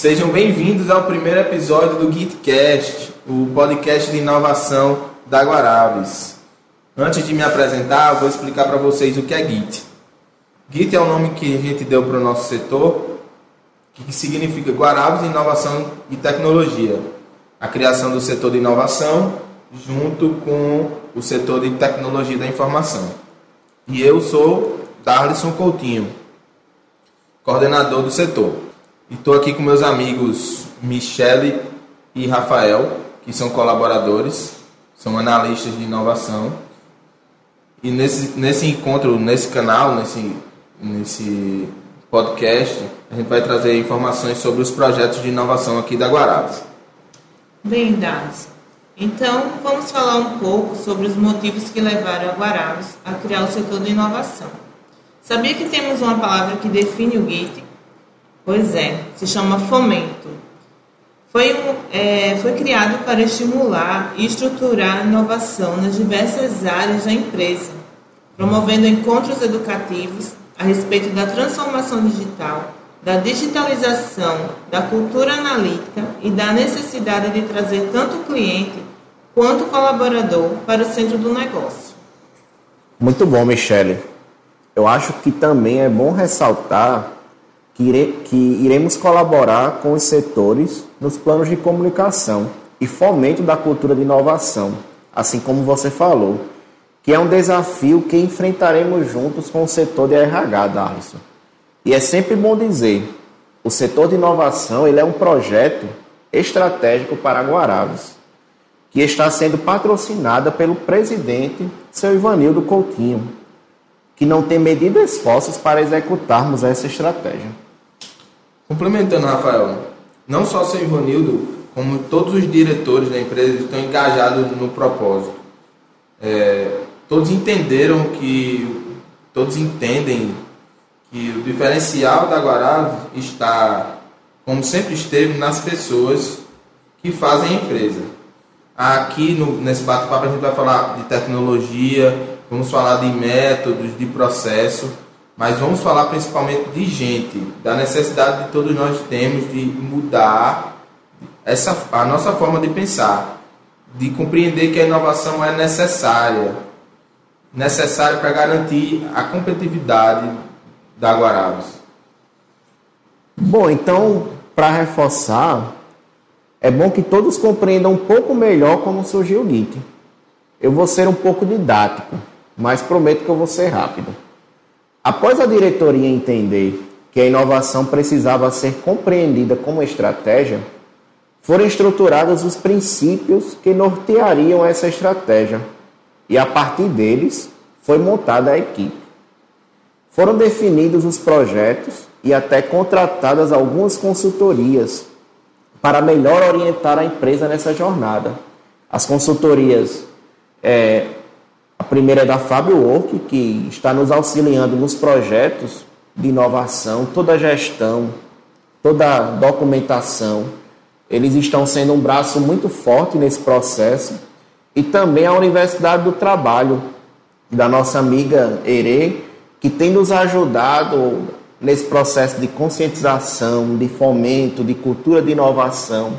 Sejam bem-vindos ao primeiro episódio do GitCast, o podcast de inovação da Guarabes. Antes de me apresentar, vou explicar para vocês o que é Git. Git é o nome que a gente deu para o nosso setor, que significa Guarabes Inovação e Tecnologia. A criação do setor de inovação junto com o setor de tecnologia da informação. E eu sou Darlison Coutinho, coordenador do setor. E estou aqui com meus amigos Michele e Rafael, que são colaboradores, são analistas de inovação. E nesse, nesse encontro, nesse canal, nesse, nesse podcast, a gente vai trazer informações sobre os projetos de inovação aqui da Guarabes. Bem, dados. Então, vamos falar um pouco sobre os motivos que levaram a Guarabes a criar o setor de inovação. Sabia que temos uma palavra que define o Git? Pois é, se chama fomento. Foi, é, foi criado para estimular e estruturar a inovação nas diversas áreas da empresa, promovendo encontros educativos a respeito da transformação digital, da digitalização, da cultura analítica e da necessidade de trazer tanto o cliente quanto colaborador para o centro do negócio. Muito bom, Michele. Eu acho que também é bom ressaltar ire, que iremos colaborar com os setores nos planos de comunicação e fomento da cultura de inovação, assim como você falou, que é um desafio que enfrentaremos juntos com o setor de RH, Darlison. E é sempre bom dizer, o setor de inovação ele é um projeto estratégico para Guarabes que está sendo patrocinada pelo presidente, seu Ivanildo Coutinho, que não tem medido esforços para executarmos essa estratégia. Complementando, Rafael, não só seu Ivanildo, como todos os diretores da empresa estão engajados no propósito. É, todos entenderam que, todos entendem que o diferencial da Guará está, como sempre esteve, nas pessoas que fazem a empresa. Aqui no, nesse bate-papo a gente vai falar de tecnologia, vamos falar de métodos, de processo, mas vamos falar principalmente de gente, da necessidade que todos nós temos de mudar essa, a nossa forma de pensar, de compreender que a inovação é necessária, necessária para garantir a competitividade da Guarabes. Bom, então, para reforçar, é bom que todos compreendam um pouco melhor como surgiu o Git. Eu vou ser um pouco didático, mas prometo que eu vou ser rápido. Após a diretoria entender que a inovação precisava ser compreendida como estratégia, foram estruturados os princípios que norteariam essa estratégia e a partir deles foi montada a equipe. Foram definidos os projetos e até contratadas algumas consultorias para melhor orientar a empresa nessa jornada. As consultorias, é, a primeira é da Fábio Work, que está nos auxiliando nos projetos de inovação, toda a gestão, toda a documentação. Eles estão sendo um braço muito forte nesse processo. E também a Universidade do Trabalho, da nossa amiga Ere, que tem nos ajudado nesse processo de conscientização, de fomento, de cultura de inovação,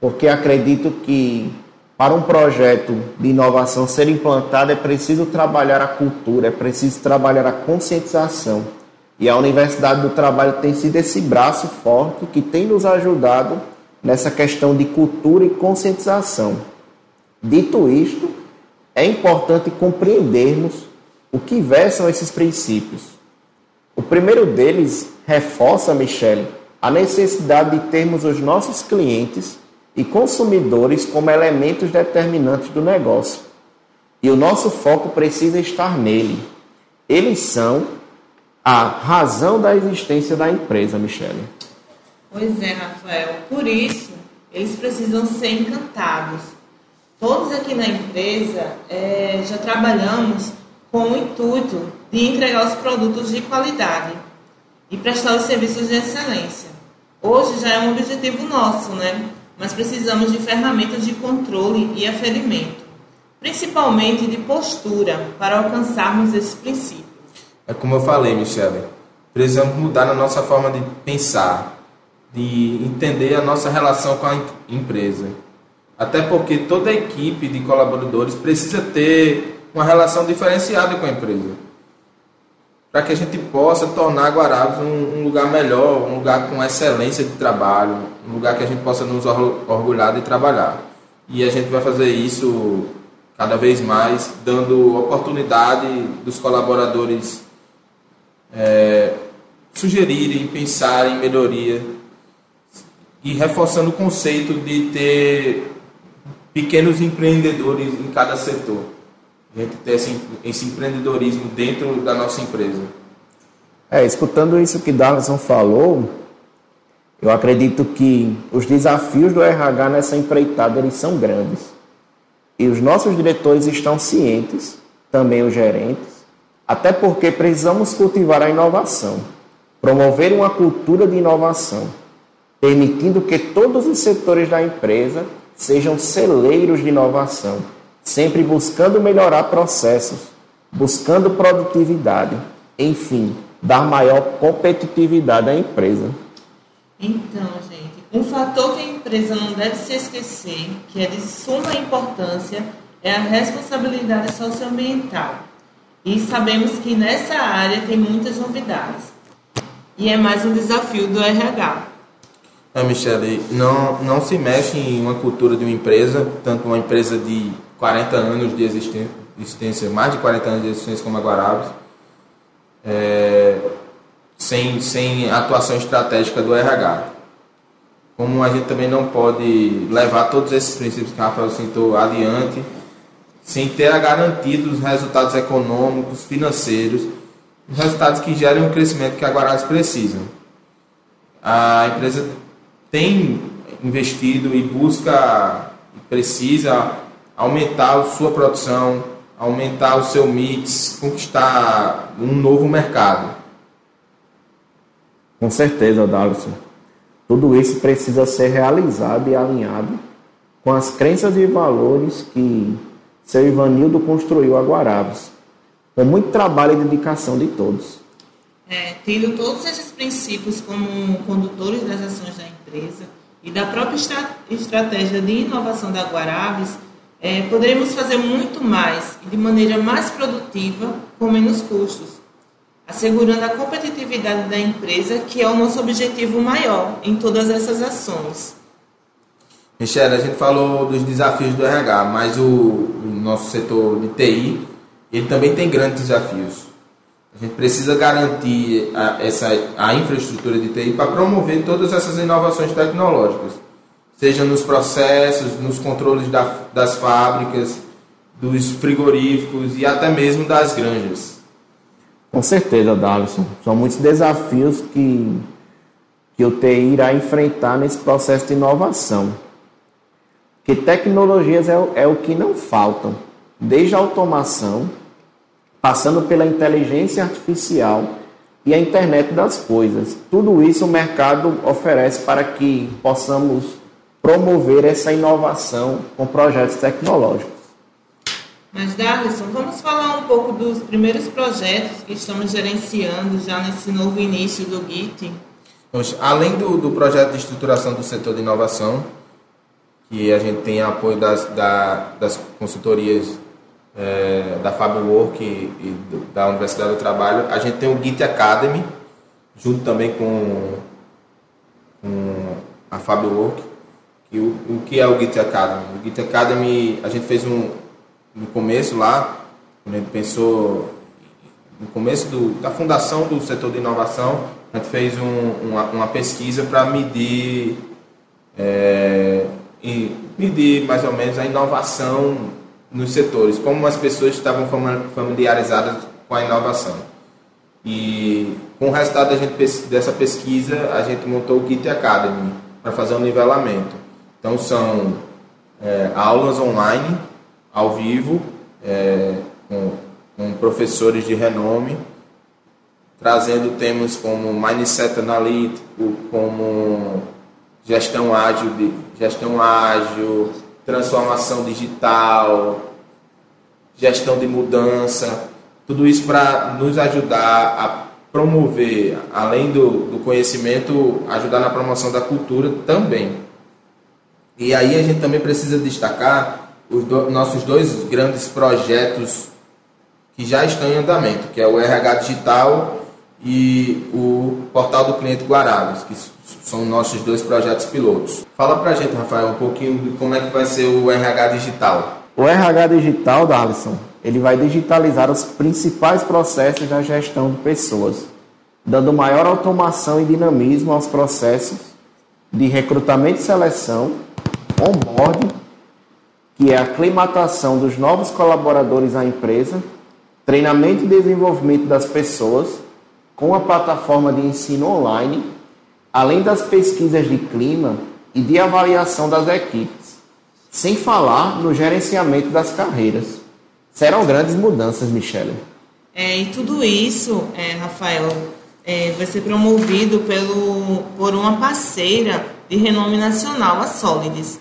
porque acredito que para um projeto de inovação ser implantado é preciso trabalhar a cultura, é preciso trabalhar a conscientização. E a Universidade do Trabalho tem sido esse braço forte que tem nos ajudado nessa questão de cultura e conscientização. Dito isto, é importante compreendermos o que versam esses princípios o primeiro deles reforça, Michele, a necessidade de termos os nossos clientes e consumidores como elementos determinantes do negócio. E o nosso foco precisa estar nele. Eles são a razão da existência da empresa, Michele. Pois é, Rafael. Por isso, eles precisam ser encantados. Todos aqui na empresa é, já trabalhamos com o intuito de entregar os produtos de qualidade e prestar os serviços de excelência. Hoje já é um objetivo nosso, né? Mas precisamos de ferramentas de controle e aferimento, principalmente de postura, para alcançarmos esses princípios. É como eu falei, Michele, precisamos mudar na nossa forma de pensar, de entender a nossa relação com a empresa. Até porque toda equipe de colaboradores precisa ter uma relação diferenciada com a empresa. Para que a gente possa tornar Guarabes um, um, lugar melhor, um lugar com excelência de trabalho, um lugar que a gente possa nos orgulhar de trabalhar. E a gente vai fazer isso cada vez mais, dando oportunidade dos colaboradores é, sugerirem, pensarem em melhoria e reforçando o conceito de ter pequenos empreendedores em cada setor. A gente ter esse, esse empreendedorismo dentro da nossa empresa. É, escutando isso que Darlison falou, eu acredito que os desafios do RH nessa empreitada eles são grandes. E os nossos diretores estão cientes, também os gerentes, até porque precisamos cultivar a inovação, promover uma cultura de inovação, permitindo que todos os setores da empresa sejam celeiros de inovação, sempre buscando melhorar processos, buscando produtividade, enfim, dar maior competitividade à empresa. Então, gente, um fator que a empresa não deve se esquecer, que é de suma importância, é a responsabilidade socioambiental. E sabemos que nessa área tem muitas novidades. E é mais um desafio do RH. É, Michele, não, não se mexe em uma cultura de uma empresa, tanto uma empresa de 40 anos de existência, mais de 40 anos de existência como a Guarabes, é, sem, sem atuação estratégica do RH. Como a gente também não pode levar todos esses princípios que o Rafael citou adiante, sem ter a garantia dos resultados econômicos, financeiros, os resultados que gerem o crescimento que a Guarabes precisa. A empresa tem investido e busca, precisa aumentar a sua produção, aumentar o seu mix, conquistar um novo mercado. Com certeza, Darlison. Tudo isso precisa ser realizado e alinhado com as crenças e valores que seu Ivanildo construiu a Guarabes, com muito trabalho e dedicação de todos. É, tendo todos esses princípios como condutores das ações da empresa e da própria estratégia de inovação da Guarabes, é, poderemos fazer muito mais e de maneira mais produtiva com menos custos, assegurando a competitividade da empresa, que é o nosso objetivo maior em todas essas ações. Michelle, a gente falou dos desafios do RH, mas o, o nosso setor de TI, ele também tem grandes desafios. A gente precisa garantir a, essa, a infraestrutura de TI para promover todas essas inovações tecnológicas, seja nos processos, nos controles da, das fábricas, dos frigoríficos e até mesmo das granjas. Com certeza, Davison. São muitos desafios que, que o TI irá enfrentar nesse processo de inovação. Que tecnologias é, é o que não faltam, desde a automação passando pela inteligência artificial e a internet das coisas. Tudo isso o mercado oferece para que possamos promover essa inovação com projetos tecnológicos. Mas, Darlison, vamos falar um pouco dos primeiros projetos que estamos gerenciando já nesse novo início do GIT. Além do, do projeto de estruturação do setor de inovação, que a gente tem apoio das, da, das consultorias é, da Fábio Work e, e, da Universidade do Trabalho, a gente tem o Git Academy, junto também com, com a Fábio Work. Que o, o que é o Git Academy? O Git Academy, a gente fez um, no começo lá, quando a gente pensou no começo do, da fundação do setor de inovação, a gente fez um, uma, uma, pesquisa para medir, é, medir mais ou menos a inovação nos setores, como as pessoas estavam familiarizadas com a inovação. E com o resultado gente, dessa pesquisa, a gente montou o Kit Academy para fazer um nivelamento. Então são é, aulas online, ao vivo, é, com, com professores de renome, trazendo temas como mindset analítico, como gestão ágil, de, gestão ágil, transformação digital, gestão de mudança, tudo isso para nos ajudar a promover, além do, do conhecimento, ajudar na promoção da cultura também. E aí a gente também precisa destacar os do, nossos dois grandes projetos que já estão em andamento, que é o RH Digital e o Portal do Cliente Guarabes, que são nossos dois projetos pilotos. Fala pra gente, Rafael, um pouquinho de como é que vai ser o RH Digital. O RH Digital, Darlison, ele vai digitalizar os principais processos da gestão de pessoas, dando maior automação e dinamismo aos processos de recrutamento e seleção, onboarding, que é a aclimatação dos novos colaboradores à empresa, treinamento e desenvolvimento das pessoas, com a plataforma de ensino online, além das pesquisas de clima e de avaliação das equipes, sem falar no gerenciamento das carreiras. Serão grandes mudanças, Michele. É, e tudo isso, é, Rafael, é, vai ser promovido pelo, por uma parceira de renome nacional, a Solides.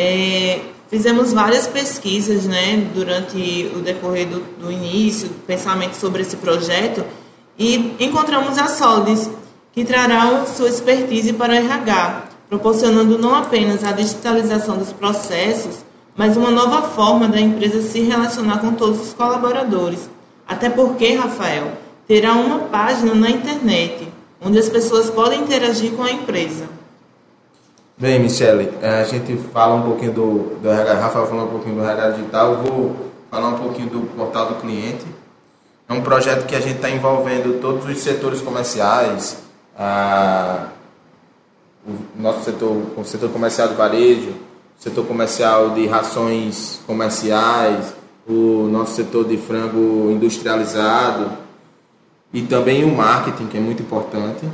É, fizemos várias pesquisas né, durante o decorrer do, do início, pensamento sobre esse projeto, e encontramos a Solides, que trará sua expertise para o RH, proporcionando não apenas a digitalização dos processos, mas uma nova forma da empresa se relacionar com todos os colaboradores. Até porque, Rafael, terá uma página na internet onde as pessoas podem interagir com a empresa. Bem, Michele, a gente fala um pouquinho do, do RH, Rafael falou um pouquinho do RH digital, eu vou falar um pouquinho do portal do cliente. É um projeto que a gente está envolvendo todos os setores comerciais, a, o nosso setor, o setor comercial de varejo, o setor comercial de rações comerciais, o nosso setor de frango industrializado e também o marketing, que é muito importante.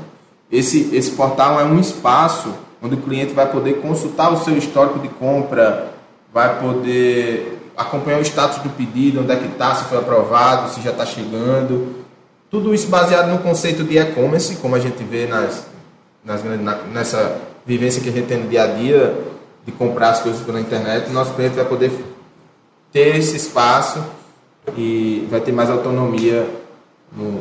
Esse, esse portal é um espaço onde o cliente vai poder consultar o seu histórico de compra, vai poder acompanhar o status do pedido, onde é que está, se foi aprovado, se já está chegando. Tudo isso baseado no conceito de e-commerce, como a gente vê nas, nas, na, nessa vivência que a gente tem no dia a dia, de comprar as coisas pela internet. Nosso cliente vai poder ter esse espaço e vai ter mais autonomia no,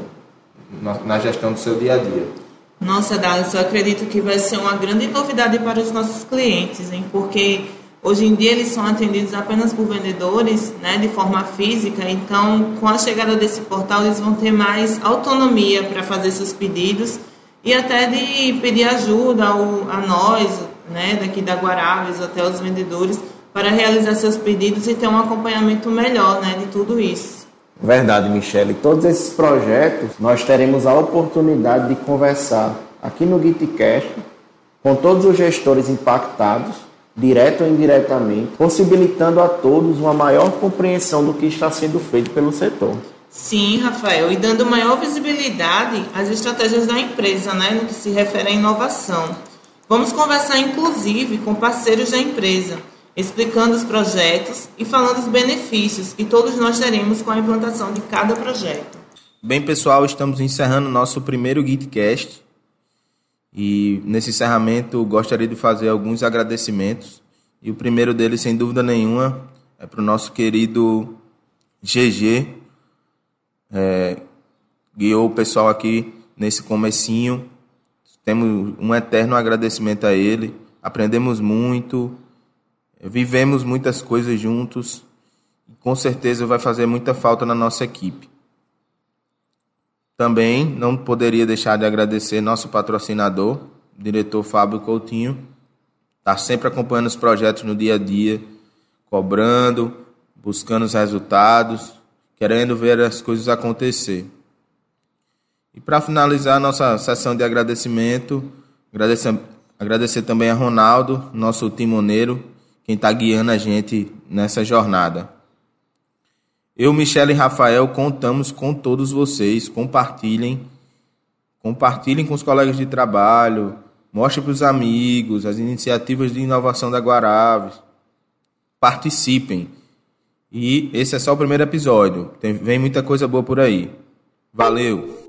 na, na gestão do seu dia a dia. Nossa, Dallas, eu acredito que vai ser uma grande novidade para os nossos clientes, hein? porque Hoje em dia eles são atendidos apenas por vendedores, né, de forma física. Então, com a chegada desse portal, eles vão ter mais autonomia para fazer seus pedidos e até de pedir ajuda ao, a nós, né, daqui da Guarabes até os vendedores, para realizar seus pedidos e ter um acompanhamento melhor, né, de tudo isso. Verdade, Michele. Todos esses projetos nós teremos a oportunidade de conversar aqui no GitCast com todos os gestores impactados direto ou indiretamente, possibilitando a todos uma maior compreensão do que está sendo feito pelo setor. Sim, Rafael, e dando maior visibilidade às estratégias da empresa, né, no que se refere à inovação. Vamos conversar, inclusive, com parceiros da empresa, explicando os projetos e falando os benefícios que todos nós teremos com a implantação de cada projeto. Bem, pessoal, estamos encerrando nosso primeiro GitCast. E nesse encerramento gostaria de fazer alguns agradecimentos. E o primeiro deles, sem dúvida nenhuma, é para o nosso querido GG, é, guiou o pessoal aqui nesse comecinho. Temos um eterno agradecimento a ele. Aprendemos muito, vivemos muitas coisas juntos. E com certeza vai fazer muita falta na nossa equipe. Também não poderia deixar de agradecer nosso patrocinador, o diretor Fábio Coutinho, está sempre acompanhando os projetos no dia a dia, cobrando, buscando os resultados, querendo ver as coisas acontecer. E para finalizar nossa sessão de agradecimento, agradecer, agradecer também a Ronaldo, nosso timoneiro, quem está guiando a gente nessa jornada. Eu, Michele e Rafael contamos com todos vocês. Compartilhem. Compartilhem com os colegas de trabalho. Mostrem para os amigos as iniciativas de inovação da Guaraves. Participem. E esse é só o primeiro episódio. Tem, vem muita coisa boa por aí. Valeu!